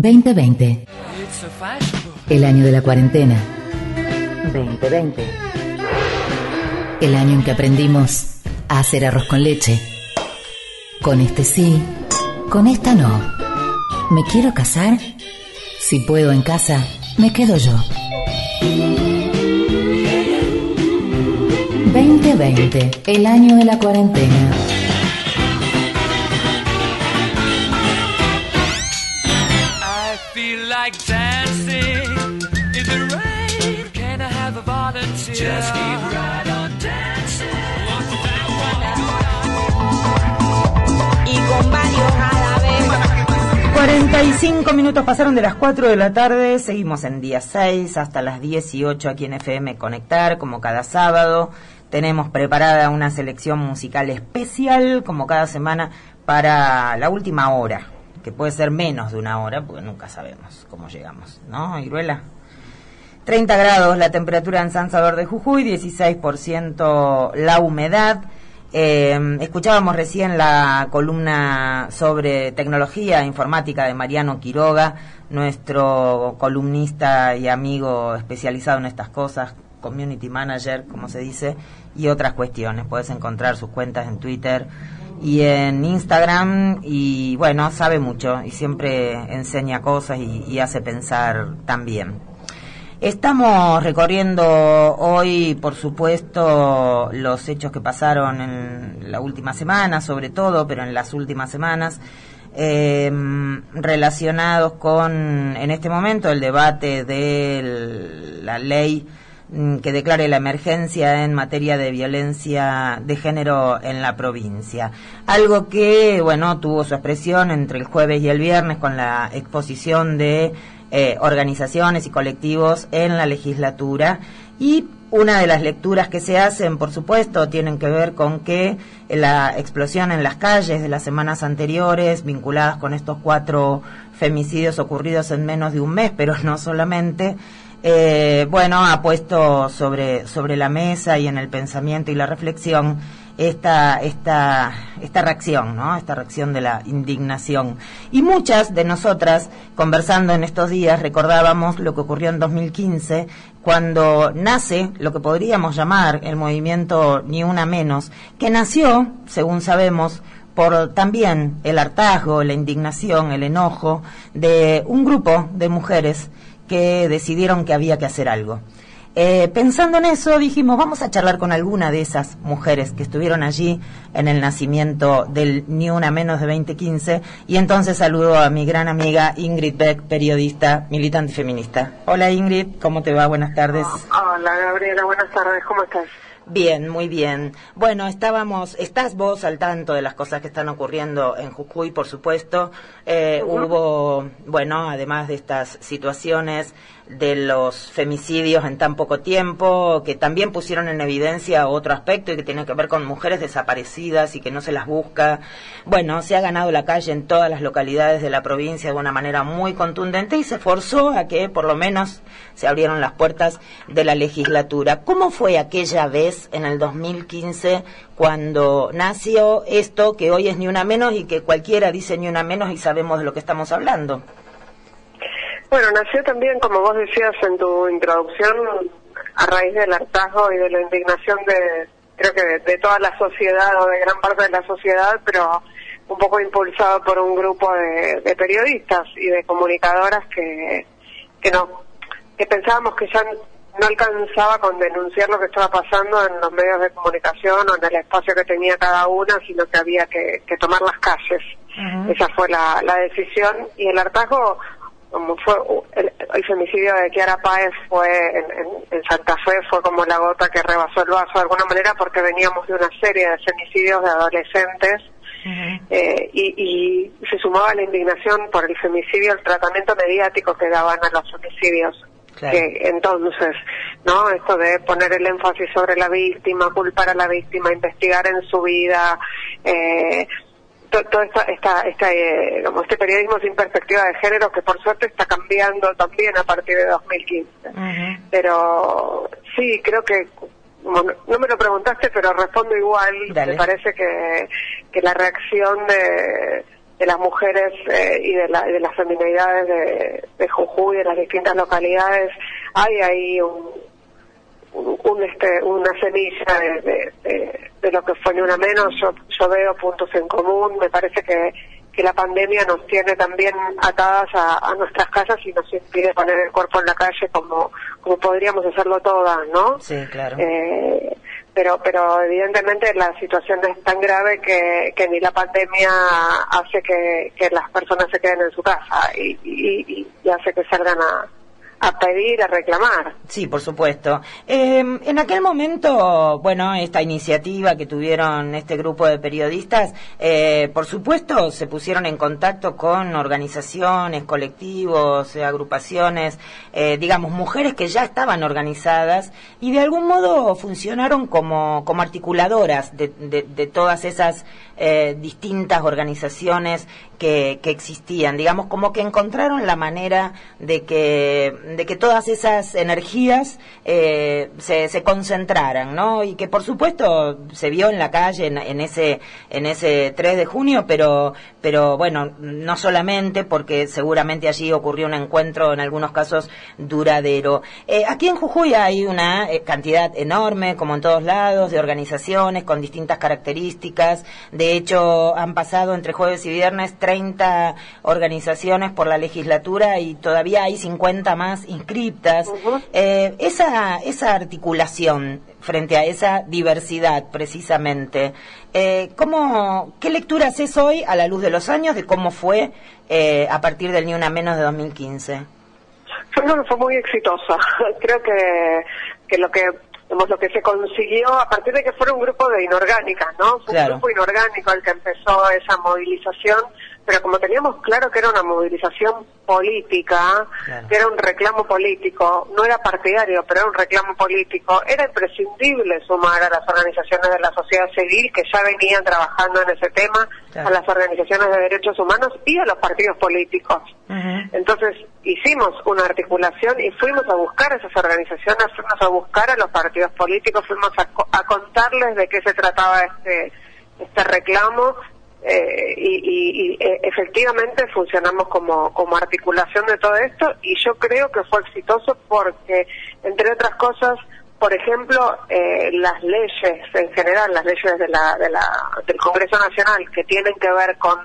2020. El año de la cuarentena. 2020. El año en que aprendimos a hacer arroz con leche. Con este sí, con esta no. ¿Me quiero casar? Si puedo en casa, me quedo yo. 2020, el año de la cuarentena. Like dancing in the rain. Can I have a volunteer? Just keep right on dancing. y con varios a la vez. 45 minutos pasaron de las 4 de la tarde, seguimos en día 6 hasta las 18 aquí en FM Conectar, como cada sábado. Tenemos preparada una selección musical especial, como cada semana, para la última hora, puede ser menos de una hora, porque nunca sabemos cómo llegamos, ¿no, Iruela? 30 grados la temperatura en San Salvador de Jujuy, 16% la humedad. Eh, escuchábamos recién la columna sobre tecnología informática de Mariano Quiroga, nuestro columnista y amigo especializado en estas cosas, community manager, como se dice, y otras cuestiones. Puedes encontrar sus cuentas en Twitter y en Instagram y bueno, sabe mucho y siempre enseña cosas y, hace pensar también. Estamos recorriendo hoy, por supuesto, los hechos que pasaron en la última semana, sobre todo, pero en las últimas semanas, eh, relacionados con, en este momento, el debate de la ley que declare la emergencia en materia de violencia de género en la provincia. Algo que, bueno, tuvo su expresión entre el jueves y el viernes con la exposición de eh, organizaciones y colectivos en la legislatura y una de las lecturas que se hacen, por supuesto, tienen que ver con que la explosión en las calles de las semanas anteriores, vinculadas con estos cuatro femicidios ocurridos en menos de un mes, pero no solamente, eh, bueno, ha puesto sobre, sobre la mesa y en el pensamiento y la reflexión esta, esta, esta reacción, ¿no? Esta reacción de la indignación. Y muchas de nosotras, conversando en estos días, recordábamos lo que ocurrió en 2015, cuando nace lo que podríamos llamar el movimiento Ni Una Menos, que nació, según sabemos, por también el hartazgo, la indignación, el enojo de un grupo de mujeres que decidieron que había que hacer algo. Eh, pensando en eso, dijimos, vamos a charlar con alguna de esas mujeres que estuvieron allí en el nacimiento del Ni Una Menos de 2015. Y entonces saludo a mi gran amiga Ingrid Beck, periodista, militante feminista. Hola Ingrid, ¿cómo te va? Buenas tardes. Hola Gabriela, buenas tardes, ¿cómo estás? Bien, muy bien. Bueno, estábamos, estás vos al tanto de las cosas que están ocurriendo en Jujuy, por supuesto. Eh, Hubo, bueno, además de estas situaciones de los femicidios en tan poco tiempo, que también pusieron en evidencia otro aspecto y que tiene que ver con mujeres desaparecidas y que no se las busca. Bueno, se ha ganado la calle en todas las localidades de la provincia de una manera muy contundente y se forzó a que por lo menos se abrieron las puertas de la legislatura. ¿Cómo fue aquella vez en el 2015 cuando nació esto que hoy es ni una menos y que cualquiera dice ni una menos y sabemos de lo que estamos hablando? Bueno, nació también, como vos decías en tu introducción, a raíz del hartazgo y de la indignación de, creo que de, de toda la sociedad o de gran parte de la sociedad, pero un poco impulsado por un grupo de, de periodistas y de comunicadoras que, que no, que pensábamos que ya no alcanzaba con denunciar lo que estaba pasando en los medios de comunicación o en el espacio que tenía cada una, sino que había que, que tomar las calles. Esa fue la, la decisión y el hartazgo fue uh, el, el femicidio de Kiara Páez fue en, en, en, Santa Fe fue como la gota que rebasó el vaso de alguna manera porque veníamos de una serie de femicidios de adolescentes uh -huh. eh, y, y, se sumaba la indignación por el femicidio el tratamiento mediático que daban a los femicidios claro. que entonces no esto de poner el énfasis sobre la víctima culpar a la víctima investigar en su vida eh, todo esta, esta, esta, eh, como este periodismo sin perspectiva de género que por suerte está cambiando también a partir de 2015. Uh -huh. Pero sí, creo que no, no, me lo preguntaste, pero respondo igual. Dale. Me parece que, que la reacción de, de las mujeres eh, y de, la, de las feminidades de, de Jujuy, de las distintas localidades, hay ahí un, un, este, una semilla de, de, lo que fue ni una menos. Yo, yo veo puntos en común. Me parece que, que la pandemia nos tiene también atadas a, a, nuestras casas y nos impide poner el cuerpo en la calle como, como podríamos hacerlo todas, ¿no? Sí, claro. Eh, pero pero evidentemente la situación es tan grave que, que ni la pandemia hace que, que las personas se queden en su casa y, y, y hace que salgan a, a pedir, a reclamar. Sí, por supuesto. Eh, en aquel momento, bueno, esta iniciativa que tuvieron este grupo de periodistas, eh, por supuesto, se pusieron en contacto con organizaciones, colectivos, eh, agrupaciones, eh, digamos, mujeres que ya estaban organizadas y de algún modo funcionaron como, como articuladoras de, de, de todas esas eh, distintas organizaciones que, existían, digamos, como que encontraron la manera de que de que todas esas energías eh, se, se, concentraran, ¿no? Y que por supuesto se vio en la calle en, en, ese en ese 3 de junio, pero pero bueno, no solamente porque seguramente allí ocurrió un encuentro en algunos casos duradero. Eh, aquí en Jujuy hay una eh, cantidad enorme, como en todos lados, de organizaciones con distintas características. De hecho, han pasado entre jueves y viernes 30 organizaciones por la legislatura y todavía hay 50 más inscriptas. Uh -huh. eh, esa, esa articulación frente a esa diversidad, precisamente, eh, ¿cómo, ¿qué lectura haces hoy a la luz de los años de cómo fue eh, a partir del Ni Una Menos de 2015? Fue, fue muy exitosa. Creo que, que lo que lo que se consiguió a partir de que fuera un grupo de inorgánicas, ¿no? Fue claro. un grupo inorgánico el que empezó esa movilización, pero como teníamos claro que era una movilización política, claro. que era un reclamo político, no era partidario, pero era un reclamo político, era imprescindible sumar a las organizaciones de la sociedad civil que ya venían trabajando en ese tema, claro. a las organizaciones de derechos humanos y a los partidos políticos. Uh -huh. Entonces hicimos una articulación y fuimos a buscar a esas organizaciones, fuimos a buscar a los partidos políticos, fuimos a, a contarles de qué se trataba este, este reclamo eh, y, y, y eh, efectivamente funcionamos como, como articulación de todo esto y yo creo que fue exitoso porque, entre otras cosas, por ejemplo, eh, las leyes en general, las leyes de la, de la, del Congreso Nacional que tienen que ver con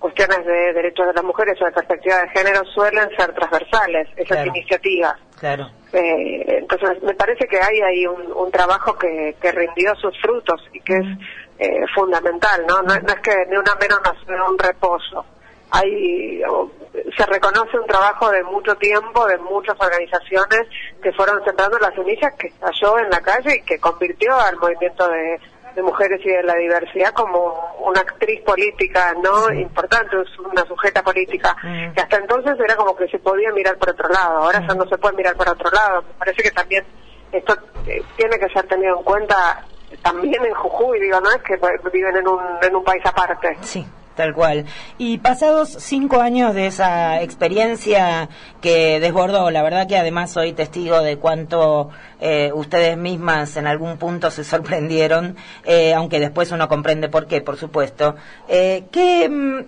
cuestiones de derechos de las mujeres o de perspectiva de género suelen ser transversales, esas claro. iniciativas. Claro. Eh, entonces, me parece que hay ahí un, un trabajo que, que, rindió sus frutos y que es eh, fundamental, ¿no? ¿no? No es que ni una menos nació un reposo. Hay, se reconoce un trabajo de mucho tiempo, de muchas organizaciones que fueron centrando las semillas que estalló en la calle y que convirtió al movimiento de, de mujeres y de la diversidad como una actriz política no sí. importante, una sujeta política, mm. que hasta entonces era como que se podía mirar por otro lado, ahora mm. ya no se puede mirar por otro lado. Me parece que también esto eh, tiene que ser tenido en cuenta también en Jujuy, digo, no es que viven en un, en un país aparte. Sí. Tal cual. Y pasados cinco años de esa experiencia que desbordó, la verdad que además soy testigo de cuánto eh, ustedes mismas en algún punto se sorprendieron, eh, aunque después uno comprende por qué, por supuesto. Eh, ¿Qué,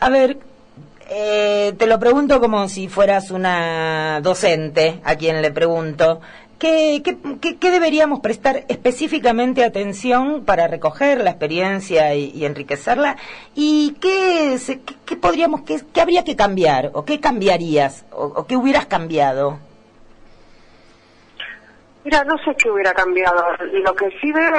a ver, eh, te lo pregunto como si fueras una docente a quien le pregunto. ¿Qué, qué, qué, deberíamos prestar específicamente atención para recoger la experiencia y, enriquecerla? ¿Y qué, qué, podríamos, qué, qué, habría que cambiar? ¿O qué cambiarías? ¿O, o qué hubieras cambiado? Mira, no sé qué hubiera cambiado. Lo que sí veo,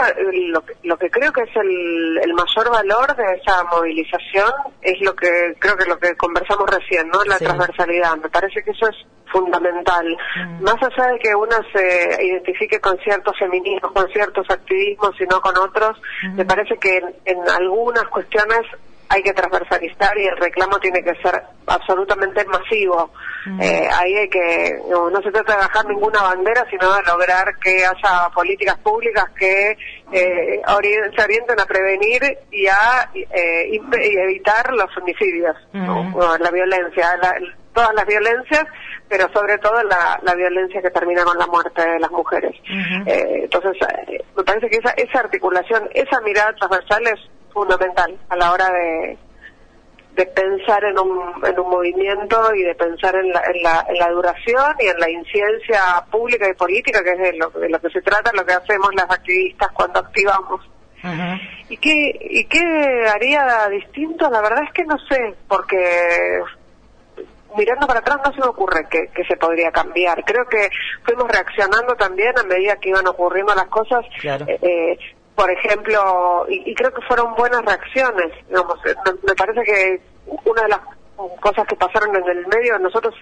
lo que, lo que creo que es el, el, mayor valor de esa movilización es lo que creo que lo que conversamos recién, ¿no? La sí. transversalidad. Me parece que eso es fundamental. Mm. Más allá de que uno se identifique con ciertos feminismos, con ciertos activismos y no con otros, mm. me parece que en, en algunas cuestiones hay que transversalizar y el reclamo tiene que ser absolutamente masivo. Mm. Eh, ahí hay que, no, no, se trata de bajar ninguna bandera, sino de lograr que haya políticas públicas que eh, se orienten a prevenir y a eh, y evitar los homicidios, mm. ¿no? la violencia, la, todas las violencias, pero sobre todo la, la, violencia que termina con la muerte de las mujeres. Uh -huh. eh, entonces, eh, me parece que esa, esa articulación, esa mirada transversal es fundamental a la hora de, de pensar en un, en un movimiento y de pensar en la, en, la, en la duración y en la incidencia pública y política, que es de lo, de lo que se trata, lo que hacemos las activistas cuando activamos. ¿Y qué, ¿Y qué haría distinto? La verdad es que no sé, porque mirando para atrás no se me ocurre que, que, se podría cambiar. Creo que fuimos reaccionando también a medida que iban ocurriendo las cosas. Eh, eh, por ejemplo, y, creo que fueron buenas reacciones. Digamos, eh, me, parece que una de las cosas que pasaron en el medio, nosotros,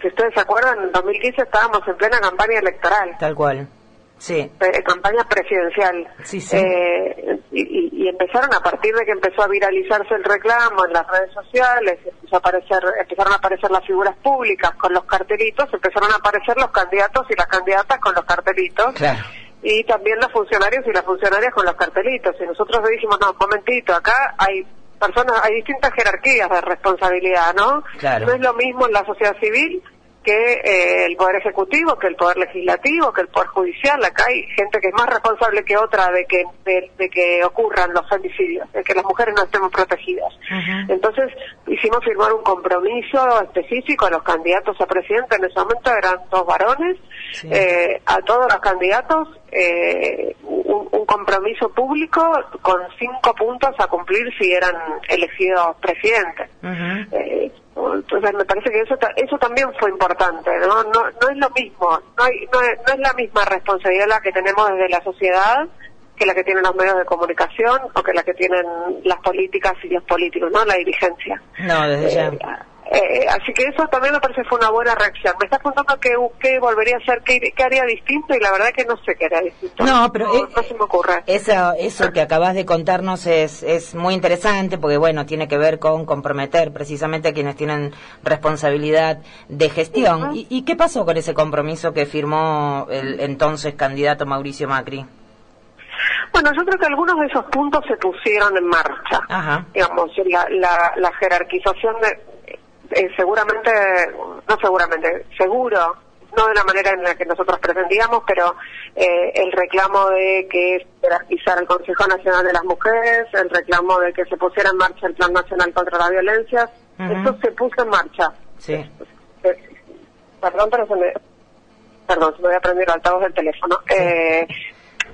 si ustedes se acuerdan, en 2015 estábamos en plena campaña electoral. Tal cual. Sí. campaña presidencial. Sí, sí. Eh, y, empezaron a partir de que empezó a viralizarse el reclamo en las redes sociales, empezó a aparecer, empezaron a aparecer las figuras públicas con los cartelitos, empezaron a aparecer los candidatos y las candidatas con los cartelitos. Y también los funcionarios y las funcionarias con los cartelitos. Y nosotros dijimos, no, un momentito, acá hay personas, hay distintas jerarquías de responsabilidad, ¿no? Claro. No es lo mismo en la sociedad civil que eh, el Poder Ejecutivo, que el Poder Legislativo, que el Poder Judicial. Acá hay gente que es más responsable que otra de que, de, que ocurran los femicidios, de que las mujeres no estemos protegidas. Entonces hicimos firmar un compromiso específico a los candidatos a presidente. En ese momento eran dos varones, eh, a todos los candidatos eh, un, un, compromiso público con cinco puntos a cumplir si eran elegidos presidentes. Entonces me parece que eso eso también fue importante, ¿no? No, no es lo mismo, no, hay, no, es, no es la misma responsabilidad la que tenemos desde la sociedad que la que tienen los medios de comunicación o que la que tienen las políticas y los políticos, ¿no? La dirigencia. No, desde ya. Eh, eh, así que eso también me parece fue una buena reacción. Me estás preguntando qué, qué volvería a hacer, qué, qué, haría distinto y la verdad que no sé qué haría distinto. No, pero no, se me ocurre. Eso, eso que acabas de contarnos es, es muy interesante porque, bueno, tiene que ver con comprometer precisamente a quienes tienen responsabilidad de gestión. ¿Y, ¿Y qué pasó con ese compromiso que firmó el entonces candidato Mauricio Macri? Bueno, yo creo que algunos de esos puntos se pusieron en marcha. Ajá. Digamos, la, la, la jerarquización de, eh, seguramente, no seguramente, seguro, no de la manera en la que nosotros pretendíamos, pero eh, el reclamo de que jerarquizar el Consejo Nacional de las Mujeres, el reclamo de que se pusiera en marcha el Plan Nacional contra la Violencia, eso se puso en marcha. Sí. Eh, perdón, pero se me... Perdón, se me voy a prender altavoz del teléfono. Eh,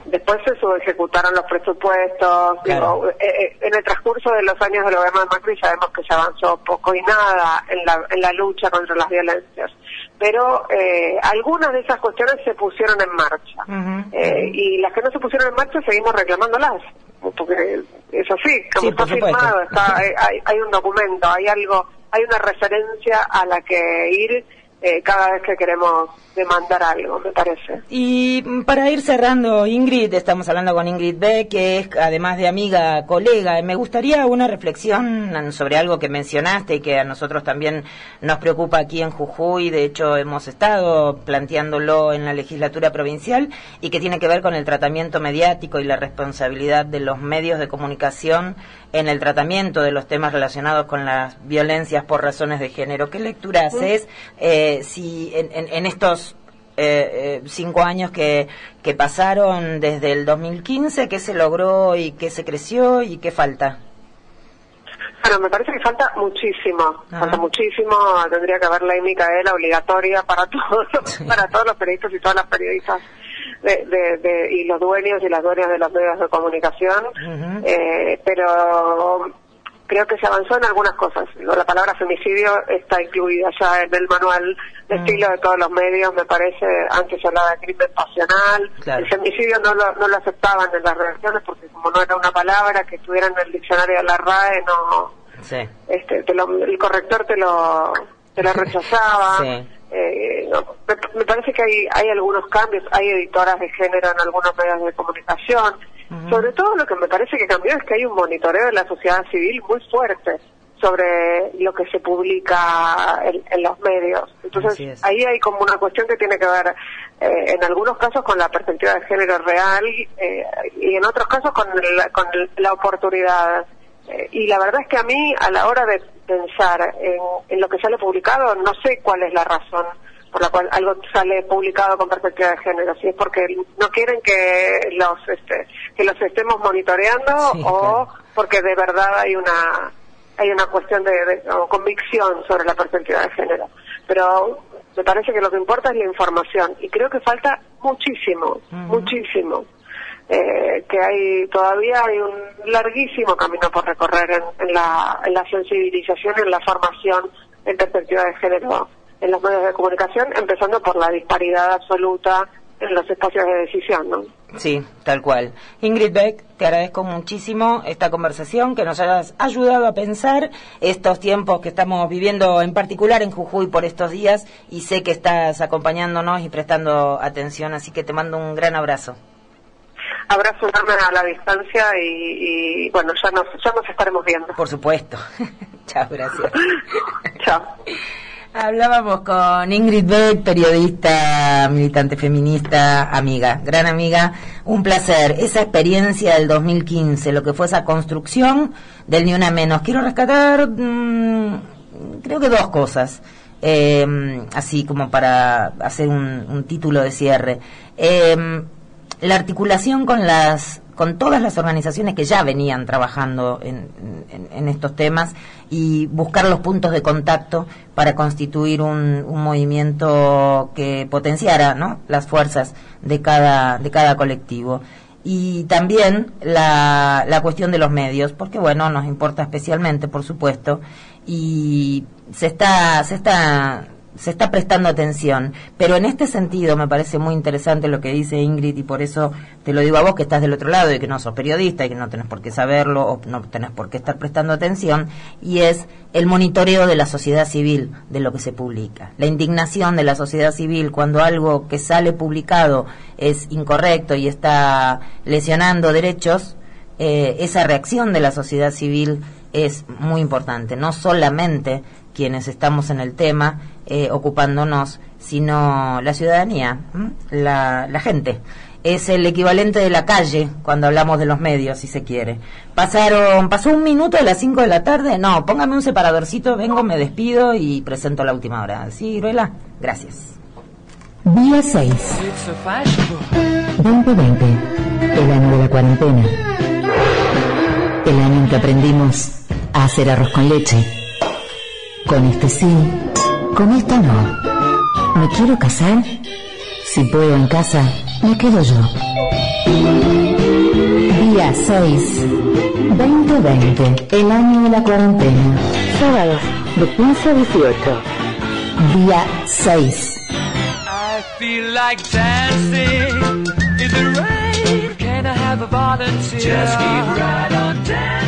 Después se subejecutaron los presupuestos. Digo, eh, eh, en el transcurso de los años del gobierno de Macri sabemos que se avanzó poco y nada en la, en la lucha contra las violencias. Pero eh, algunas de esas cuestiones se pusieron en marcha. eh, y las que no se pusieron en marcha seguimos reclamándolas. Porque eso sí, como está firmado, está, hay, hay un documento, hay algo, hay una referencia a la que ir eh, cada vez que queremos demandar algo, me parece. Y para ir cerrando, Ingrid, estamos hablando con Ingrid B, que es además de amiga, colega. Me gustaría una reflexión sobre algo que mencionaste y que a nosotros también nos preocupa aquí en Jujuy. De hecho, hemos estado planteándolo en la legislatura provincial y que tiene que ver con el tratamiento mediático y la responsabilidad de los medios de comunicación en el tratamiento de los temas relacionados con las violencias por razones de género. ¿Qué lectura haces eh, si en, en, estos eh, eh, cinco años que, que pasaron desde el 2015, qué se logró y qué se creció y qué falta? Bueno, me parece que falta muchísimo, falta muchísimo, tendría que haber ley Micaela obligatoria para todos, para todos los periodistas y todas las periodistas de, de, y los dueños y las dueñas de los medios de comunicación, eh, pero creo que se avanzó en algunas cosas. La palabra femicidio está incluida ya en el manual de mm. estilo de todos los medios, me parece. Antes se hablaba de crimen pasional. El femicidio no lo, no lo aceptaban en las redacciones porque como no era una palabra que estuviera en el diccionario de la RAE, no... Este, el corrector te lo, te lo rechazaba. Eh, me, parece que hay, hay algunos cambios, hay editoras de género en algunos medios de comunicación. Sobre todo lo que me parece que cambió es que hay un monitoreo de la sociedad civil muy fuerte sobre lo que se publica en, los medios. Entonces ahí hay como una cuestión que tiene que ver eh, en algunos casos con la perspectiva de género real eh, y en otros casos con, con la oportunidad. Eh, y la verdad es que a mí a la hora de pensar en, lo que sale publicado, no sé cuál es la razón por la cual algo sale publicado con perspectiva de género, si es porque no quieren que los este, que los estemos monitoreando o porque de verdad hay una hay una cuestión de, convicción sobre la perspectiva de género. Pero me parece que lo que importa es la información y creo que falta muchísimo, muchísimo. Eh, que hay todavía hay un larguísimo camino por recorrer en, la, en la sensibilización, en la formación en perspectiva de género en los medios de comunicación, empezando por la disparidad absoluta en los espacios de decisión, ¿no? Sí, tal cual. Ingrid Beck, te agradezco muchísimo esta conversación, que nos hayas ayudado a pensar estos tiempos que estamos viviendo en particular en Jujuy por estos días y sé que estás acompañándonos y prestando atención, así que te mando un gran abrazo. Abrazo enorme a la distancia y, bueno, ya nos, ya nos estaremos viendo. Por supuesto. Chao, gracias. Chao. Hablábamos con Ingrid Beck, periodista, militante feminista, amiga, gran amiga. Un placer. Esa experiencia del 2015, lo que fue esa construcción del Ni Una Menos. Quiero rescatar, mm, creo que dos cosas. Eh, así como para hacer un, título de cierre. Eh, la articulación con las con todas las organizaciones que ya venían trabajando en, estos temas y buscar los puntos de contacto para constituir un, movimiento que potenciara ¿no? las fuerzas de cada, de cada colectivo. Y también la, la cuestión de los medios, porque bueno, nos importa especialmente, por supuesto, y se está, se está se está prestando atención. Pero en este sentido me parece muy interesante lo que dice Ingrid y por eso te lo digo a vos que estás del otro lado y que no sos periodista y que no tenés por qué saberlo o no tenés por qué estar prestando atención y es el monitoreo de la sociedad civil de lo que se publica. La indignación de la sociedad civil cuando algo que sale publicado es incorrecto y está lesionando derechos, eh, esa reacción de la sociedad civil es muy importante, no solamente quienes estamos en el tema eh, ocupándonos, sino la ciudadanía, la, gente. Es el equivalente de la calle cuando hablamos de los medios, si se quiere. Pasaron, pasó un minuto a las 5 de la tarde. No, póngame un separadorcito, vengo, me despido y presento la última hora. ¿Sí, Ruela? Gracias. Día 6. 2020. El año de la cuarentena. El año en que aprendimos a hacer arroz con leche. Con este sí con esta no. ¿Me quiero casar? Si puedo en casa, me quedo yo. Día 6. 2020. El año de la cuarentena. Sábado, de 15 a 18. Día 6. I feel like dancing in the rain. Can I have a volunteer? Just keep right on dancing.